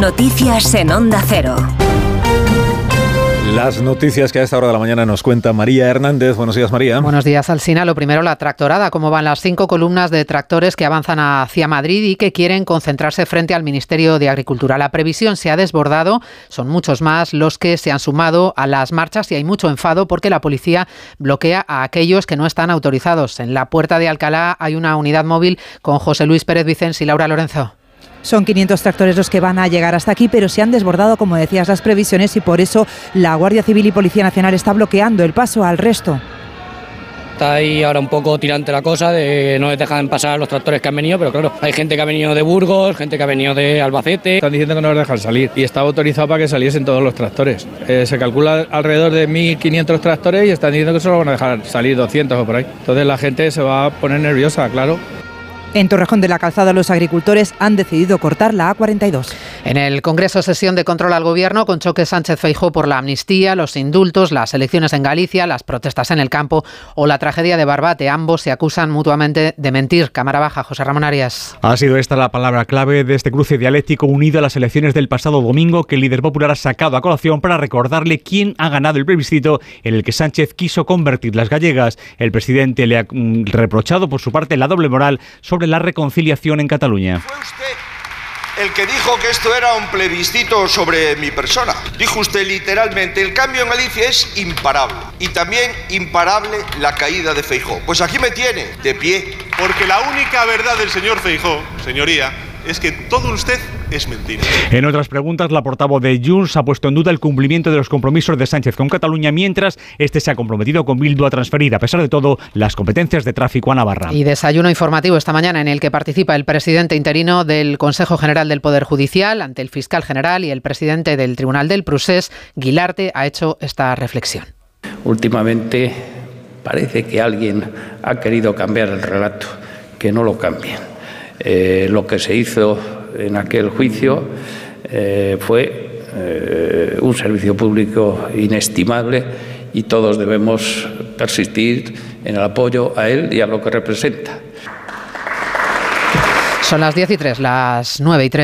Noticias en Onda Cero. Las noticias que a esta hora de la mañana nos cuenta María Hernández. Buenos días, María. Buenos días, Alsina. Lo primero, la tractorada. ¿Cómo van las cinco columnas de tractores que avanzan hacia Madrid y que quieren concentrarse frente al Ministerio de Agricultura? La previsión se ha desbordado. Son muchos más los que se han sumado a las marchas y hay mucho enfado porque la policía bloquea a aquellos que no están autorizados. En la puerta de Alcalá hay una unidad móvil con José Luis Pérez Vicens y Laura Lorenzo. Son 500 tractores los que van a llegar hasta aquí, pero se han desbordado, como decías, las previsiones y por eso la Guardia Civil y Policía Nacional está bloqueando el paso al resto. Está ahí ahora un poco tirante la cosa de no les dejan pasar los tractores que han venido, pero claro, hay gente que ha venido de Burgos, gente que ha venido de Albacete. Están diciendo que no les dejan salir y estaba autorizado para que saliesen todos los tractores. Eh, se calcula alrededor de 1.500 tractores y están diciendo que solo van a dejar salir 200 o por ahí. Entonces la gente se va a poner nerviosa, claro. En Torrejón de la Calzada los agricultores han decidido cortar la A42. En el Congreso sesión de control al gobierno con choque Sánchez Feijó por la amnistía, los indultos, las elecciones en Galicia, las protestas en el campo o la tragedia de Barbate. Ambos se acusan mutuamente de mentir. Cámara baja, José Ramón Arias. Ha sido esta la palabra clave de este cruce dialéctico unido a las elecciones del pasado domingo que el líder popular ha sacado a colación para recordarle quién ha ganado el plebiscito en el que Sánchez quiso convertir las gallegas. El presidente le ha mm, reprochado por su parte la doble moral sobre la reconciliación en Cataluña. Fue usted el que dijo que esto era un plebiscito sobre mi persona. Dijo usted literalmente, el cambio en Galicia es imparable. Y también imparable la caída de Feijó. Pues aquí me tiene, de pie. Porque la única verdad del señor Feijó, señoría, es que todo usted es mentira. En otras preguntas, la portavoz de Junts ha puesto en duda el cumplimiento de los compromisos de Sánchez con Cataluña, mientras este se ha comprometido con Bildu a transferir, a pesar de todo, las competencias de tráfico a Navarra. Y desayuno informativo esta mañana en el que participa el presidente interino del Consejo General del Poder Judicial ante el fiscal general y el presidente del Tribunal del Prusés, Guilarte, ha hecho esta reflexión. Últimamente parece que alguien ha querido cambiar el relato, que no lo cambien. Eh, lo que se hizo en aquel juicio eh, fue eh, un servicio público inestimable y todos debemos persistir en el apoyo a él y a lo que representa. Son las 10 y 3, las 9 y 3.